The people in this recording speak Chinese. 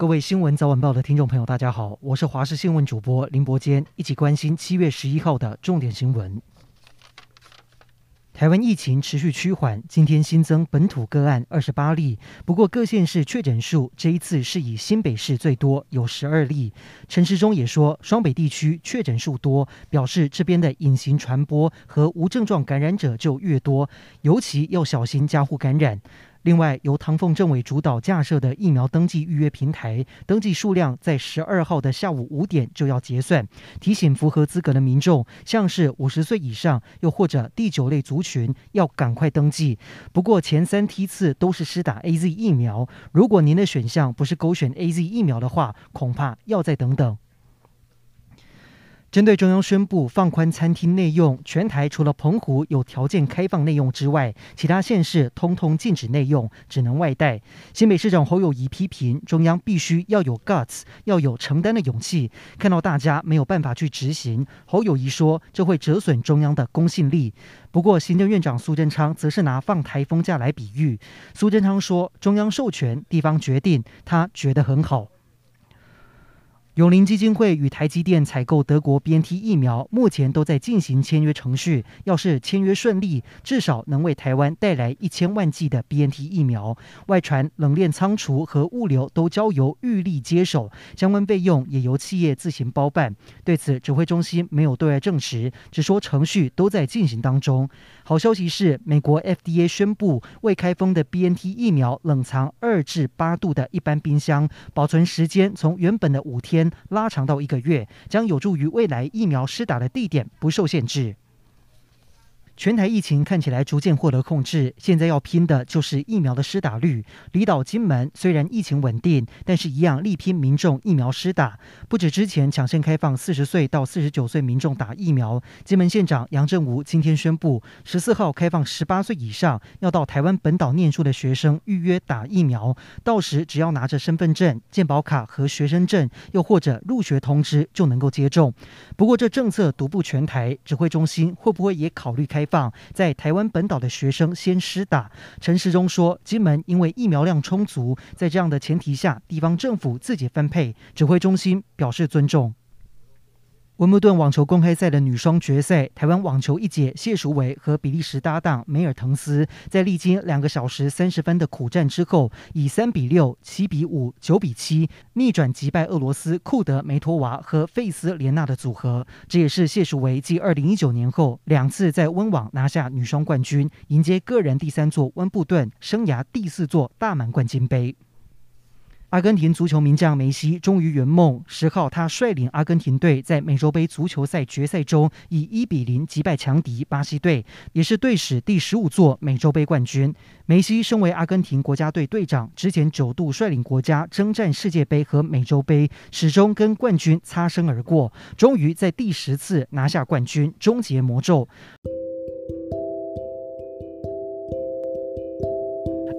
各位新闻早晚报的听众朋友，大家好，我是华视新闻主播林伯坚，一起关心七月十一号的重点新闻。台湾疫情持续趋缓，今天新增本土个案二十八例，不过各县市确诊数这一次是以新北市最多，有十二例。陈时中也说，双北地区确诊数多，表示这边的隐形传播和无症状感染者就越多，尤其要小心家户感染。另外，由唐凤政委主导架设的疫苗登记预约平台，登记数量在十二号的下午五点就要结算。提醒符合资格的民众，像是五十岁以上，又或者第九类族群，要赶快登记。不过前三梯次都是施打 AZ 疫苗，如果您的选项不是勾选 AZ 疫苗的话，恐怕要再等等。针对中央宣布放宽餐厅内用，全台除了澎湖有条件开放内用之外，其他县市通通禁止内用，只能外带。新北市长侯友宜批评中央必须要有 guts，要有承担的勇气。看到大家没有办法去执行，侯友宜说这会折损中央的公信力。不过行政院长苏贞昌则是拿放台风假来比喻。苏贞昌说中央授权，地方决定，他觉得很好。永龄基金会与台积电采购德国 BNT 疫苗，目前都在进行签约程序。要是签约顺利，至少能为台湾带来一千万剂的 BNT 疫苗。外传冷链仓储和物流都交由玉立接手，相关费用也由企业自行包办。对此，指挥中心没有对外证实，只说程序都在进行当中。好消息是，美国 FDA 宣布未开封的 BNT 疫苗冷藏二至八度的一般冰箱，保存时间从原本的五天。拉长到一个月，将有助于未来疫苗施打的地点不受限制。全台疫情看起来逐渐获得控制，现在要拼的就是疫苗的施打率。离岛金门虽然疫情稳定，但是一样力拼民众疫苗施打。不止之前抢先开放四十岁到四十九岁民众打疫苗，金门县长杨振武今天宣布，十四号开放十八岁以上要到台湾本岛念书的学生预约打疫苗，到时只要拿着身份证、健保卡和学生证，又或者入学通知就能够接种。不过这政策独步全台，指挥中心会不会也考虑开放？在台湾本岛的学生先施打。陈时中说，金门因为疫苗量充足，在这样的前提下，地方政府自己分配。指挥中心表示尊重。温布顿网球公开赛的女双决赛，台湾网球一姐谢淑薇和比利时搭档梅尔滕斯，在历经两个小时三十分的苦战之后，以三比六、七比五、九比七逆转击败俄罗斯库德梅托娃和费斯莲娜的组合。这也是谢淑薇继二零一九年后两次在温网拿下女双冠军，迎接个人第三座温布顿，生涯第四座大满贯金杯。阿根廷足球名将梅西终于圆梦。十号，他率领阿根廷队在美洲杯足球赛决赛中以一比零击败强敌巴西队，也是队史第十五座美洲杯冠军。梅西身为阿根廷国家队队长，之前九度率领国家征战世界杯和美洲杯，始终跟冠军擦身而过。终于在第十次拿下冠军，终结魔咒。